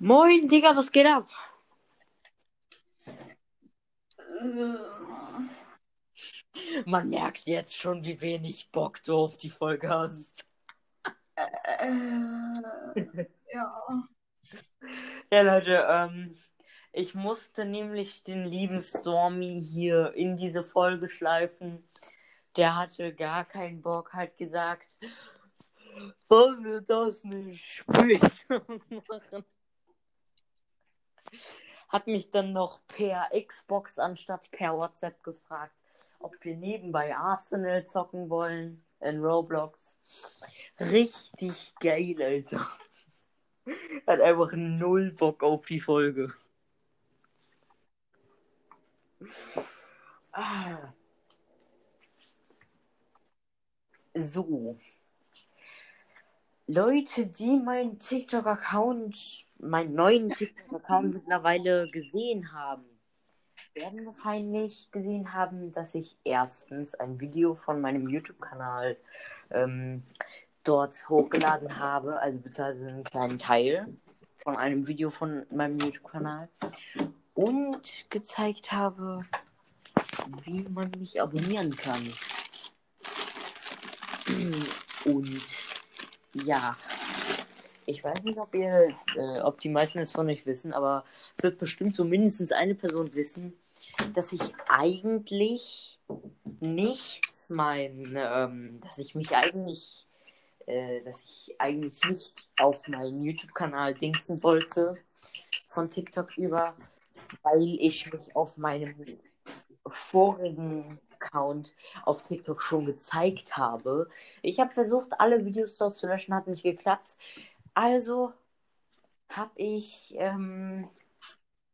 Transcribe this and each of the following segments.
Moin, Digga, was geht ab? Man merkt jetzt schon, wie wenig Bock du auf die Folge hast. Äh, ja. Ja, Leute, ähm, ich musste nämlich den lieben Stormy hier in diese Folge schleifen. Der hatte gar keinen Bock, hat gesagt, sollen wir das nicht später machen? Hat mich dann noch per Xbox anstatt per WhatsApp gefragt, ob wir nebenbei Arsenal zocken wollen in Roblox. Richtig geil, Alter. Hat einfach null Bock auf die Folge. Ah. So. Leute, die meinen TikTok-Account, meinen neuen TikTok-Account mittlerweile gesehen haben, werden wahrscheinlich gesehen haben, dass ich erstens ein Video von meinem YouTube-Kanal ähm, dort hochgeladen habe, also beziehungsweise einen kleinen Teil von einem Video von meinem YouTube-Kanal und gezeigt habe, wie man mich abonnieren kann. Und ja, ich weiß nicht, ob ihr, äh, ob die meisten es von euch wissen, aber es wird bestimmt so mindestens eine Person wissen, dass ich eigentlich nichts mein, ähm, dass ich mich eigentlich, äh, dass ich eigentlich nicht auf meinen YouTube-Kanal dingsen wollte von TikTok über, weil ich mich auf meinem vorigen Account auf TikTok schon gezeigt habe. Ich habe versucht, alle Videos dort zu löschen, hat nicht geklappt. Also habe ich ähm,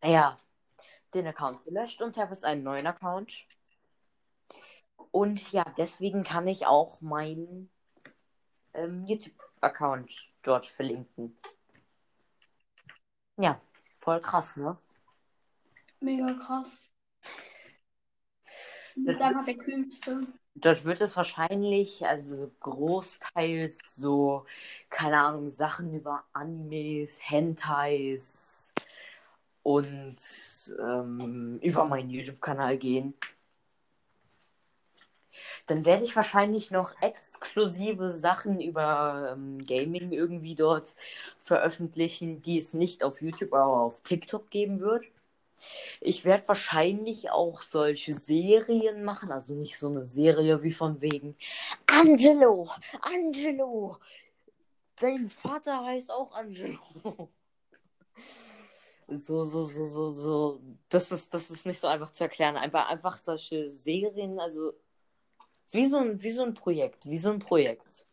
ja den Account gelöscht und habe jetzt einen neuen Account. Und ja, deswegen kann ich auch meinen ähm, YouTube-Account dort verlinken. Ja, voll krass, ne? Mega krass. Das ist einfach der kühlste. Dort wird es wahrscheinlich, also großteils so, keine Ahnung, Sachen über Animes, Hentais und ähm, über meinen YouTube-Kanal gehen. Dann werde ich wahrscheinlich noch exklusive Sachen über ähm, Gaming irgendwie dort veröffentlichen, die es nicht auf YouTube, aber auf TikTok geben wird. Ich werde wahrscheinlich auch solche Serien machen, also nicht so eine Serie wie von wegen Angelo, Angelo, dein Vater heißt auch Angelo. So, so, so, so, so. Das ist, das ist nicht so einfach zu erklären. Einfach, einfach solche Serien, also wie so ein, wie so ein Projekt, wie so ein Projekt.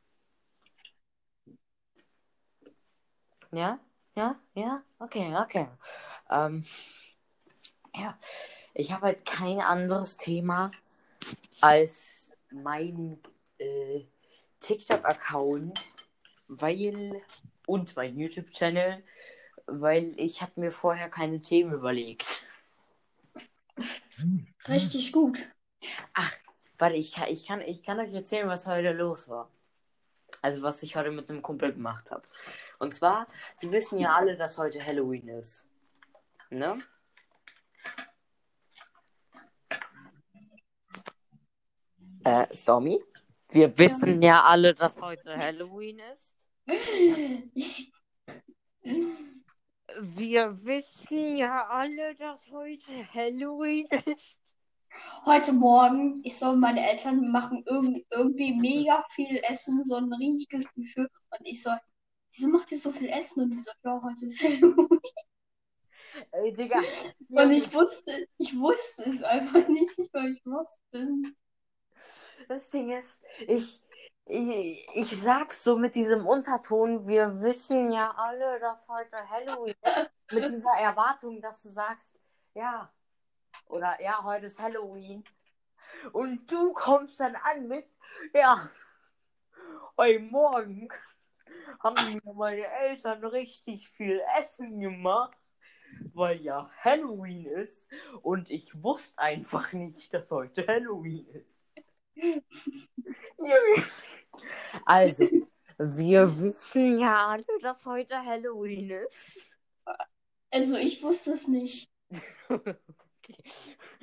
Ja, ja, ja, okay, okay. Ähm, ja, ich habe halt kein anderes Thema als mein äh, TikTok-Account, weil und mein YouTube-Channel, weil ich habe mir vorher keine Themen überlegt. Richtig gut. Ach, warte, ich kann, ich kann, ich kann euch erzählen, was heute los war. Also was ich heute mit einem Kumpel gemacht habe. Und zwar, wir wissen ja alle, dass heute Halloween ist. Ne? Äh, Stormy? Wir wissen ja alle, dass heute Halloween ist. Wir wissen ja alle, dass heute Halloween ist. Heute Morgen, ich soll meine Eltern machen irgend, irgendwie mega viel Essen, so ein riesiges Buffet. Und ich soll, wieso macht ihr so viel Essen? Und die so, ja, heute ist Halloween. Ey, Digga. Und ich wusste, ich wusste es einfach nicht, weil ich lost bin. Das Ding ist, ich, ich, ich sag's so mit diesem Unterton, wir wissen ja alle, dass heute Halloween ist. Mit dieser Erwartung, dass du sagst, ja, oder ja, heute ist Halloween. Und du kommst dann an mit, ja, heute Morgen haben mir meine Eltern richtig viel Essen gemacht, weil ja Halloween ist. Und ich wusste einfach nicht, dass heute Halloween ist. Also, wir wissen ja alle, dass heute Halloween ist. Also ich wusste es nicht. okay.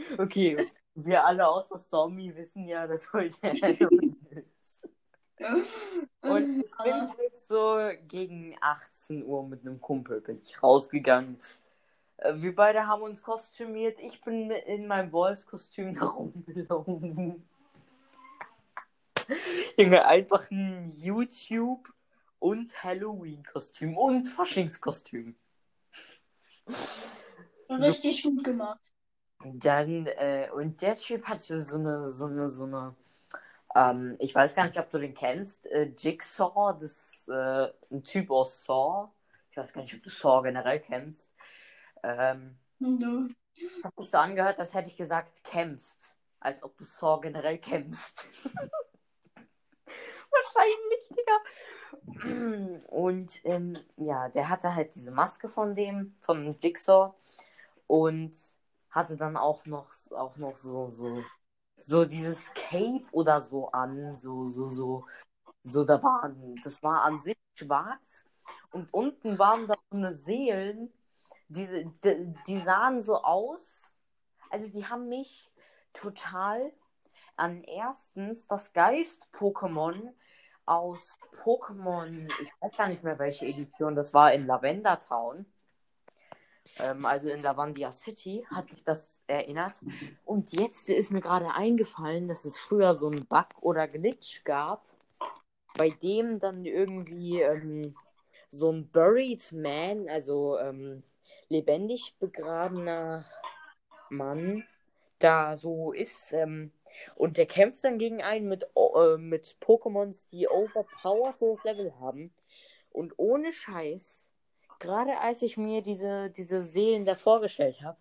okay, wir alle außer Stormy wissen ja, dass heute Halloween ist. Und ich bin halt so gegen 18 Uhr mit einem Kumpel bin ich rausgegangen. Äh, Wir beide haben uns kostümiert. Ich bin in meinem Wolfskostüm da rumgelaufen. Junge, einfach ein YouTube und Halloween-Kostüm und Faschingskostüm. Richtig gut gemacht. Dann, äh, und der Typ hatte so eine, so eine, so eine, ähm, ich weiß gar nicht, ob du den kennst, äh, Jigsaw, das, äh, ein Typ aus Saw. Ich weiß gar nicht, ob du Saw generell kennst. Ähm, das hat sich so angehört, als hätte ich gesagt, kämpfst. Als ob du Saw generell kämpfst. Wahrscheinlich, Digga. Und ähm, ja, der hatte halt diese Maske von dem, von Jigsaw. Und hatte dann auch noch, auch noch so, so, so dieses Cape oder so an. So, so, so, so, da waren, das war an sich schwarz. Und unten waren da so eine Seelen. Diese, die, die sahen so aus. Also die haben mich total an erstens das Geist-Pokémon aus Pokémon, ich weiß gar nicht mehr welche Edition, das war in Lavender Town. Ähm, also in Lavandia City hat mich das erinnert. Und jetzt ist mir gerade eingefallen, dass es früher so einen Bug oder Glitch gab, bei dem dann irgendwie ähm, so ein Buried Man, also ähm, lebendig begrabener Mann, da so ist. Ähm, und der kämpft dann gegen einen mit, äh, mit Pokémons, die overpowered hohes Level haben. Und ohne Scheiß, gerade als ich mir diese, diese Seelen da vorgestellt habe,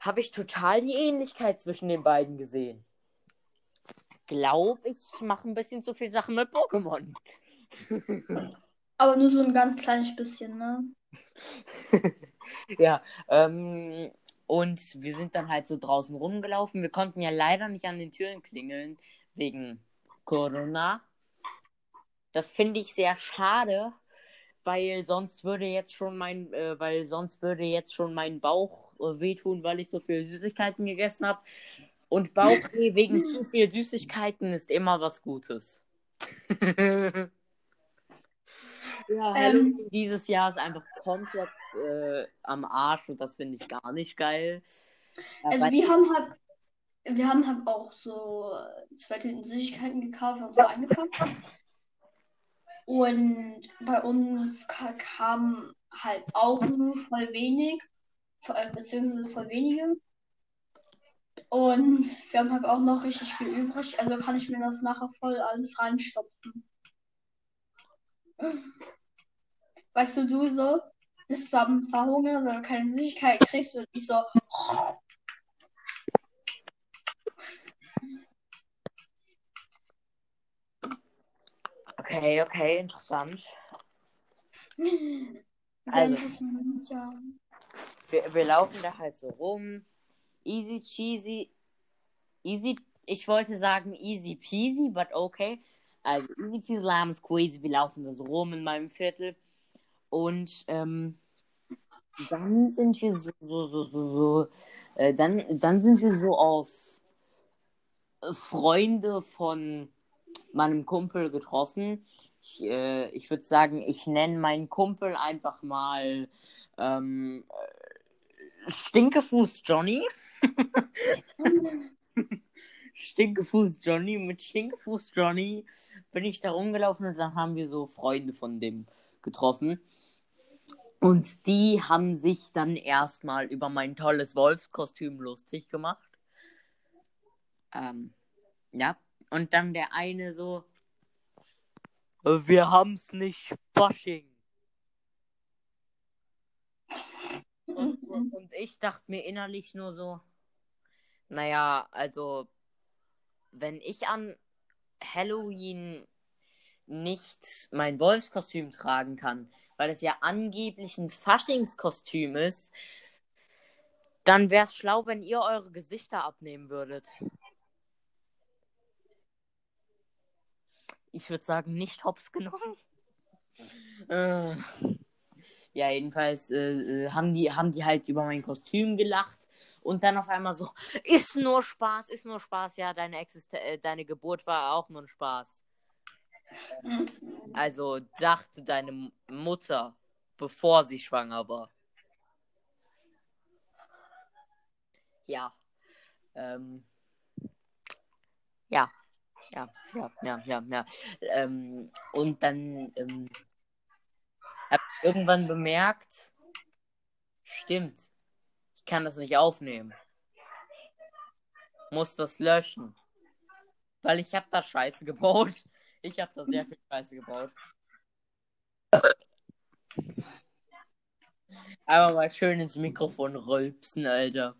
habe ich total die Ähnlichkeit zwischen den beiden gesehen. Glaub, ich mache ein bisschen zu viel Sachen mit Pokémon. Aber nur so ein ganz kleines bisschen, ne? ja, ähm, und wir sind dann halt so draußen rumgelaufen. Wir konnten ja leider nicht an den Türen klingeln wegen Corona. Das finde ich sehr schade, weil sonst würde jetzt schon mein, äh, weil sonst würde jetzt schon mein Bauch äh, wehtun, weil ich so viel Süßigkeiten gegessen habe. Und Bauchweh wegen zu viel Süßigkeiten ist immer was Gutes. Ja, Halloween Ähm, dieses Jahr ist einfach komplett äh, am Arsch und das finde ich gar nicht geil. Ja, also wir haben halt, wir haben halt auch so zwei Tüten Süßigkeiten gekauft und so eingepackt. Und bei uns ka kam halt auch nur voll wenig, äh, beziehungsweise voll wenige. Und wir haben halt auch noch richtig viel übrig, also kann ich mir das nachher voll alles reinstopfen. Weißt du, du so, bist du am Verhungern, weil du keine Süßigkeit kriegst und ich so, Okay, okay, interessant. sehr Also. interessant, ja. Wir, wir laufen da halt so rum. Easy cheesy. Easy, ich wollte sagen easy peasy, but okay. Also easy peasy lemon squeezy. Wir laufen da so rum in meinem Viertel. Und ähm, dann sind wir so, so, so, so, so. Äh, dann, dann sind wir so auf äh, Freunde von meinem Kumpel getroffen. Ich, äh, ich würde sagen, ich nenne meinen Kumpel einfach mal ähm, äh, Stinkefuß Johnny. Stinkefuß Johnny. Mit Stinkefuß Johnny bin ich da rumgelaufen und dann haben wir so Freunde von dem getroffen. Und die haben sich dann erstmal über mein tolles Wolfskostüm lustig gemacht. Ähm, ja. Und dann der eine so, wir haben's nicht Fasching. Und, und, und ich dachte mir innerlich nur so, naja, also, wenn ich an Halloween nicht mein Wolfskostüm tragen kann, weil es ja angeblich ein Faschingskostüm ist, dann wäre es schlau, wenn ihr eure Gesichter abnehmen würdet. Ich würde sagen, nicht hops genommen. Äh, ja, jedenfalls äh, haben, die, haben die halt über mein Kostüm gelacht und dann auf einmal so, ist nur Spaß, ist nur Spaß, ja, deine, Existen äh, deine Geburt war auch nur ein Spaß. Also dachte deine Mutter, bevor sie schwanger war. Ja. Ähm, ja. Ja, ja, ja, ja, ja. Ähm, und dann ähm, habe ich irgendwann bemerkt, stimmt, ich kann das nicht aufnehmen. Muss das löschen. Weil ich habe da Scheiße gebaut. Ich habe da sehr viel Scheiße gebaut. Einfach mal schön ins Mikrofon rülpsen, Alter.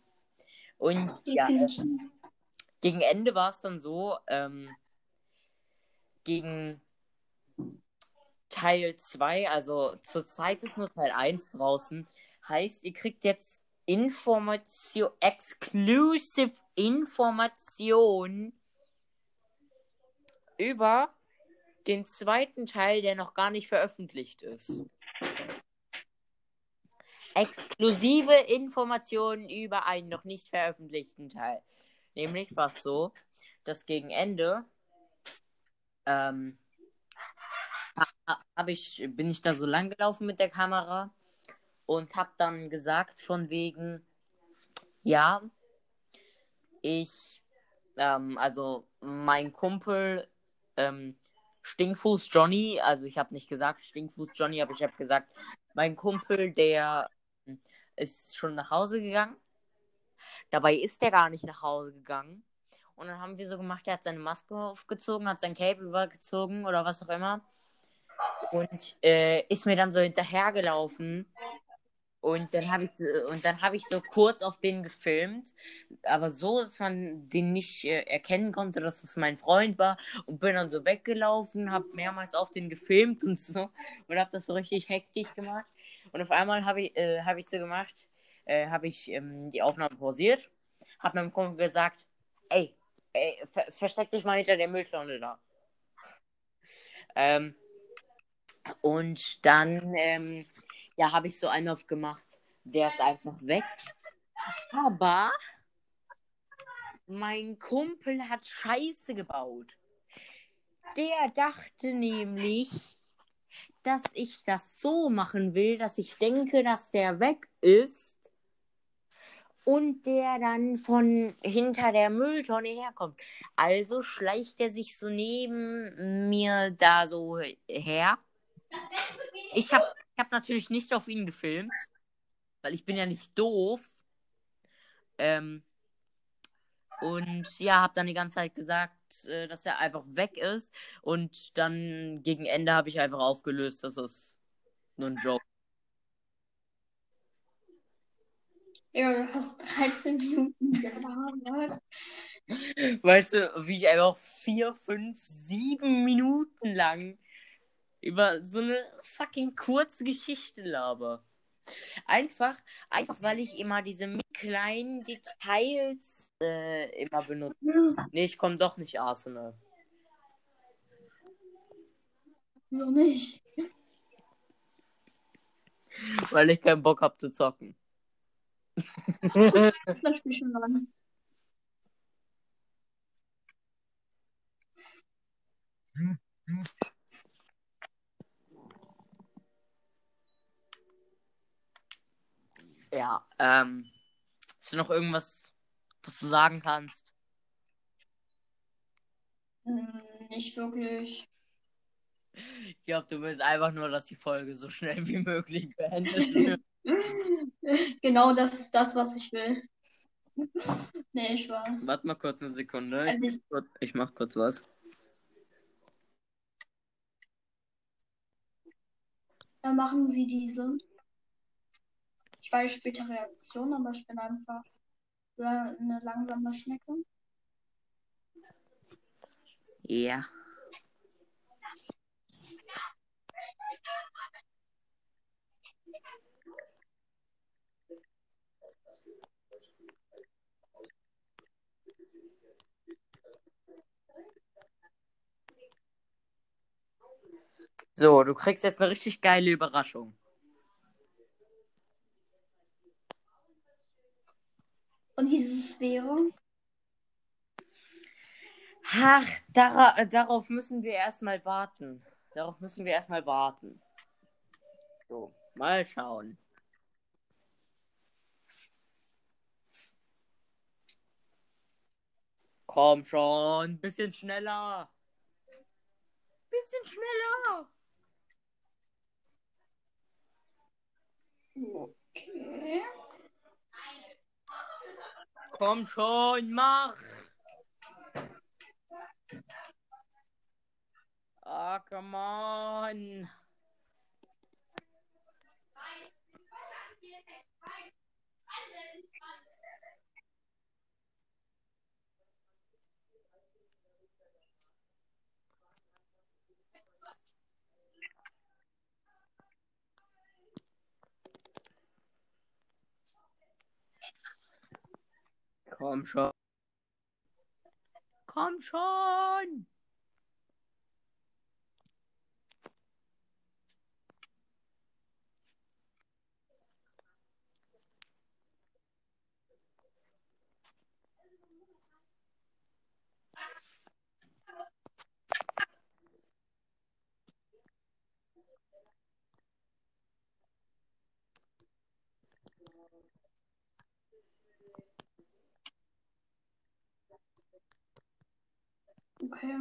Und ja, äh, gegen Ende war es dann so, ähm, gegen Teil 2, also zurzeit ist nur Teil 1 draußen, heißt, ihr kriegt jetzt Information, exclusive Information über den zweiten Teil, der noch gar nicht veröffentlicht ist. Exklusive Informationen über einen noch nicht veröffentlichten Teil. Nämlich war es so, dass gegen Ende ähm, ich, bin ich da so lang gelaufen mit der Kamera und habe dann gesagt von wegen, ja, ich, ähm, also mein Kumpel ähm, Stinkfuß Johnny, also ich habe nicht gesagt Stinkfuß Johnny, aber ich habe gesagt, mein Kumpel, der ist schon nach Hause gegangen. Dabei ist der gar nicht nach Hause gegangen. Und dann haben wir so gemacht, er hat seine Maske aufgezogen, hat sein Cape übergezogen oder was auch immer. Und äh, ist mir dann so hinterhergelaufen. Und dann habe ich, und dann habe ich so kurz auf den gefilmt, aber so, dass man den nicht äh, erkennen konnte, dass das mein Freund war. Und bin dann so weggelaufen, habe mehrmals auf den gefilmt und so. Und habe das so richtig hektisch gemacht. Und auf einmal habe ich, äh, hab ich so gemacht, äh, habe ich ähm, die Aufnahme pausiert, habe meinem Kumpel gesagt, ey, ey ver versteck dich mal hinter der Mülltonne da. Ähm, und dann, ähm, ja, habe ich so einen aufgemacht, der ist einfach weg. Aber mein Kumpel hat Scheiße gebaut. Der dachte nämlich, dass ich das so machen will, dass ich denke, dass der weg ist und der dann von hinter der Mülltonne herkommt. Also schleicht er sich so neben mir da so her. Ich habe ich hab natürlich nicht auf ihn gefilmt, weil ich bin ja nicht doof. Ähm, und ja, habe dann die ganze Zeit gesagt, äh, dass er einfach weg ist. Und dann gegen Ende habe ich einfach aufgelöst, dass es nur ein Joke. Ja, du hast 13 Minuten gelabert. Weißt du, wie ich einfach 4, 5, 7 Minuten lang über so eine fucking kurze Geschichte laber. Einfach, einfach weil ich immer diese kleinen Details äh, immer benutzt. Nee, ich komme doch nicht Arsenal. So nicht. Weil ich keinen Bock habe zu zocken. das spiel schon dran. Ja, ähm. Ist noch irgendwas was du sagen kannst? Hm, nicht wirklich. Ich glaube, du willst einfach nur, dass die Folge so schnell wie möglich beendet wird. genau das ist das, was ich will. nee, Spaß. Warte mal kurz eine Sekunde. Also ich, ich mach kurz was. Dann machen sie diese. Ich weiß später Reaktion, aber ich bin einfach eine langsame Schnecke? Ja. So, du kriegst jetzt eine richtig geile Überraschung. Und dieses wäre. Ach, dara äh, darauf müssen wir erstmal warten. Darauf müssen wir erstmal warten. So, mal schauen. Komm schon, bisschen schneller. Bisschen schneller. Okay. Komm schon, mach. Ah, come on. Komm schon. Komm schon. Okay.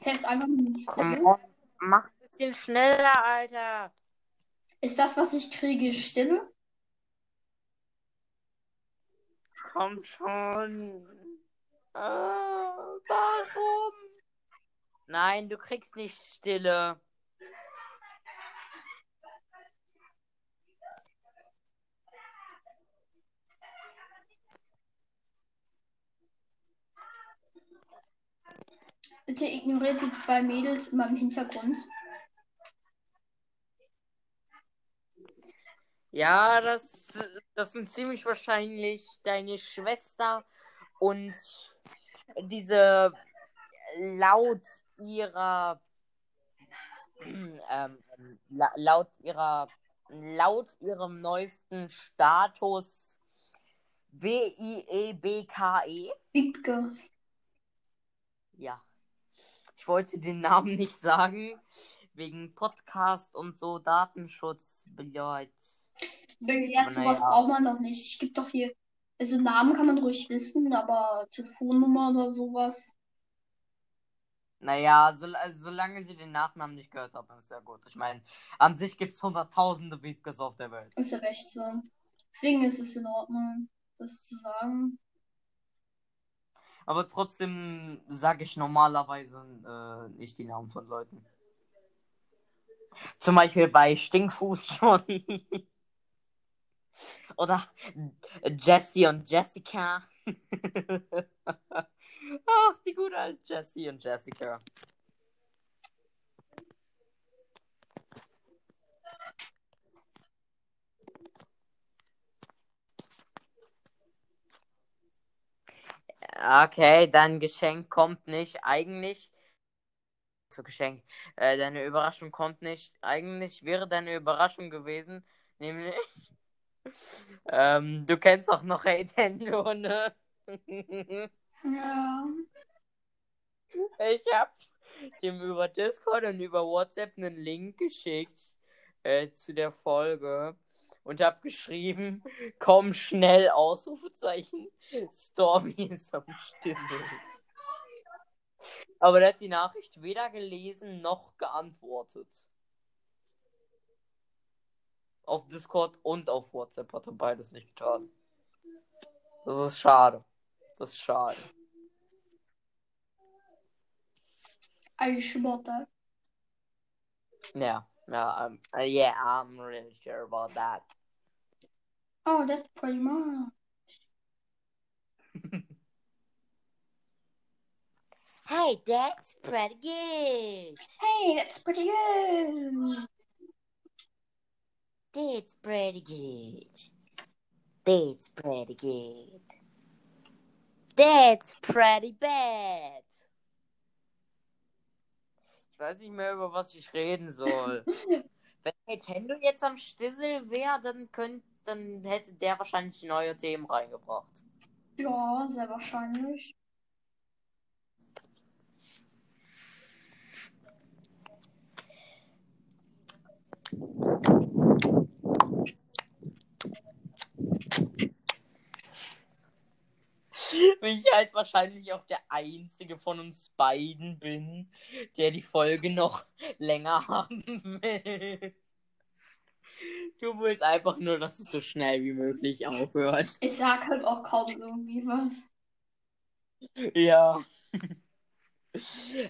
Test einfach nur eine Komm on. Mach ein bisschen schneller, Alter. Ist das, was ich kriege, Stille? Komm schon. Ah, warum? Nein, du kriegst nicht Stille. Bitte ignoriert die zwei Mädels in meinem Hintergrund. Ja, das, das sind ziemlich wahrscheinlich deine Schwester und diese laut ihrer ähm, la laut ihrer laut ihrem neuesten Status E W-I-E-B-K-E. Wiebke. Ja. Ich wollte den Namen nicht sagen. Wegen Podcast und so, Datenschutz. Ja, Aber sowas naja. braucht man doch nicht. Ich gebe doch hier. Also Namen kann man ruhig wissen, aber Telefonnummer oder sowas. Naja, so, also, solange sie den Nachnamen nicht gehört dann ist ja gut. Ich meine, an sich gibt es hunderttausende Wiebkes auf der Welt. Ist ja recht so. Deswegen ist es in Ordnung, das zu sagen. Aber trotzdem sage ich normalerweise äh, nicht die Namen von Leuten. Zum Beispiel bei Stinkfuß Johnny. Oder Jesse und Jessica. Ach, die gute alte Jessie und Jessica. Okay, dein Geschenk kommt nicht. Eigentlich. Für Geschenk? Äh, deine Überraschung kommt nicht. Eigentlich wäre deine Überraschung gewesen, nämlich. ähm, du kennst auch noch Nintendo, ne? Ja. Ich hab dem über Discord und über WhatsApp einen Link geschickt äh, zu der Folge und hab geschrieben, komm schnell, Ausrufezeichen, Stormy ist am Stissel. Aber der hat die Nachricht weder gelesen noch geantwortet. Auf Discord und auf WhatsApp hat er beides nicht getan. Das ist schade. Das ist schade. Are you sure about I'm, yeah, um, uh, yeah, I'm really sure about that. Oh, that's pretty much. Hey, that's pretty good. Hey, that's pretty good. That's pretty good. That's pretty good. That's pretty bad. Ich weiß nicht mehr, über was ich reden soll. Wenn Nintendo jetzt am Stissel wäre, dann könnt, dann hätte der wahrscheinlich neue Themen reingebracht. Ja, sehr wahrscheinlich. Wenn ich halt wahrscheinlich auch der einzige von uns beiden bin, der die Folge noch länger haben will. Du willst einfach nur, dass es so schnell wie möglich aufhört. Ich sag halt auch kaum irgendwie was. Ja.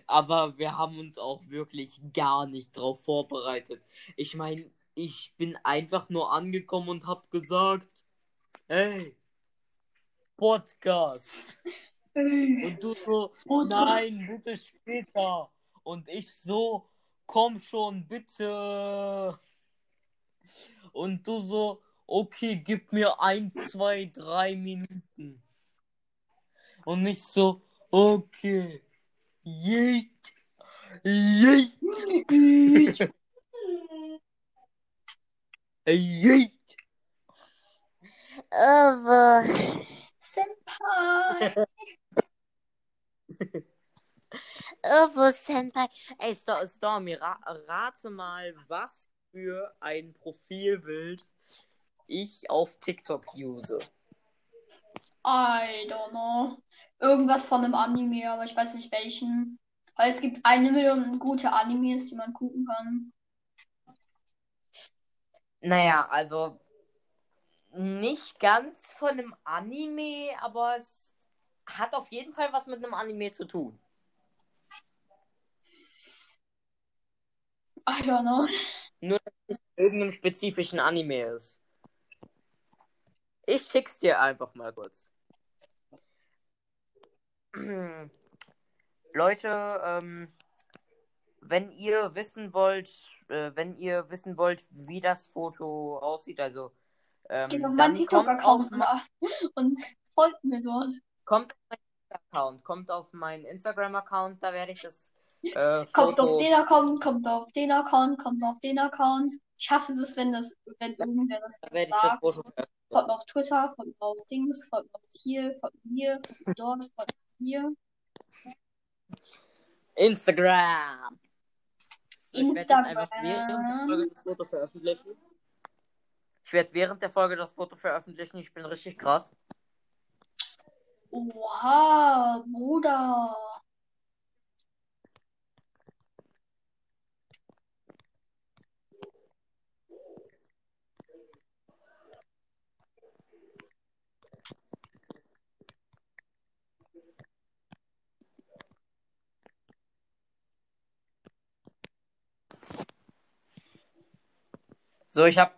Aber wir haben uns auch wirklich gar nicht drauf vorbereitet. Ich meine, ich bin einfach nur angekommen und hab gesagt, hey, Podcast. Und du so, nein, bitte später. Und ich so, komm schon, bitte. Und du so, okay, gib mir ein, zwei, drei Minuten. Und nicht so, okay. Jeet. Jeet. Jeet. Aber. Senpai. Irvo Senpai. Ey, Sto- Stormy, ra rate mal, was für ein Profilbild ich auf TikTok use. I don't know. Irgendwas von einem Anime, aber ich weiß nicht welchen. Weil es gibt eine Million gute Animes, die man gucken kann. Naja, also nicht ganz von einem Anime, aber es hat auf jeden Fall was mit einem Anime zu tun. I don't know. Nur, dass es nicht irgendeinem spezifischen Anime ist. Ich schick's dir einfach mal kurz. Leute, ähm, wenn ihr wissen wollt, äh, wenn ihr wissen wollt, wie das Foto aussieht, also ähm, Geht auf dann meinen auf, TikTok-Account und folgt mir dort. kommt auf meinen Account, kommt auf meinen Instagram-Account, da werde ich das äh, Kommt auf den Account, kommt auf den Account, kommt auf den Account. Ich hasse das, wenn das, wenn irgendwer das da werde ich das sagt. Foto. Folgt mir auf Twitter, folgt mir auf Dings, folgt mir auf hier, folgt mir hier, folgt mir dort, folgt mir hier. Instagram. So, ich werde jetzt einfach Instagram. während der Folge das Foto veröffentlichen. Ich werde während der Folge das Foto veröffentlichen. Ich bin richtig krass. Oha, Bruder. So, ich habe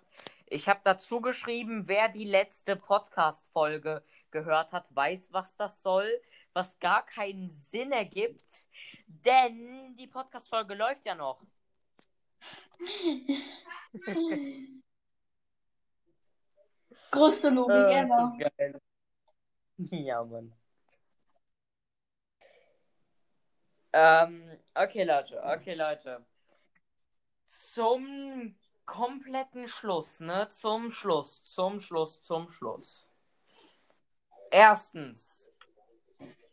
ich hab dazu geschrieben, wer die letzte Podcast-Folge gehört hat, weiß, was das soll, was gar keinen Sinn ergibt, denn die Podcast-Folge läuft ja noch. Größte Logik ever. das ist geil. Ja, Mann. Ähm, okay, Leute, okay, Leute. Zum kompletten Schluss, ne? Zum Schluss, zum Schluss, zum Schluss. Erstens,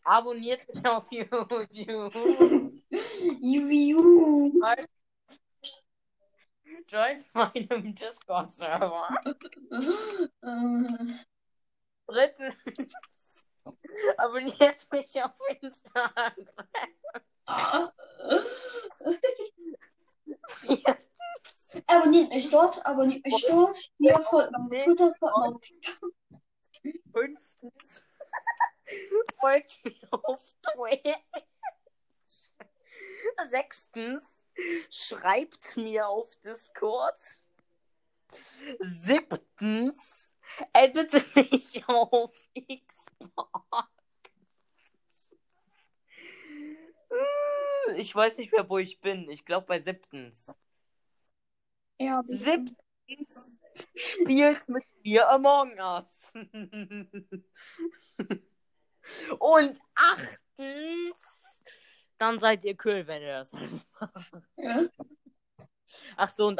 abonniert mich auf YouTube. Juhu. Joint meinem Discord-Server. Drittens, abonniert mich auf Instagram. Viertens, Abonniert mich dort, abonniert mich dort. Hier folgt mir auf Twitter, folgt mir auf TikTok. Fünftens, folgt mir auf Twitch. Sechstens, schreibt mir auf Discord. Siebtens, edite mich auf Xbox. Ich weiß nicht mehr, wo ich bin. Ich glaube bei siebtens. Ja. Siebtens, spielt mit mir Among Us. Und achtens, dann seid ihr cool, wenn ihr das alles macht. Ja. Ach so, und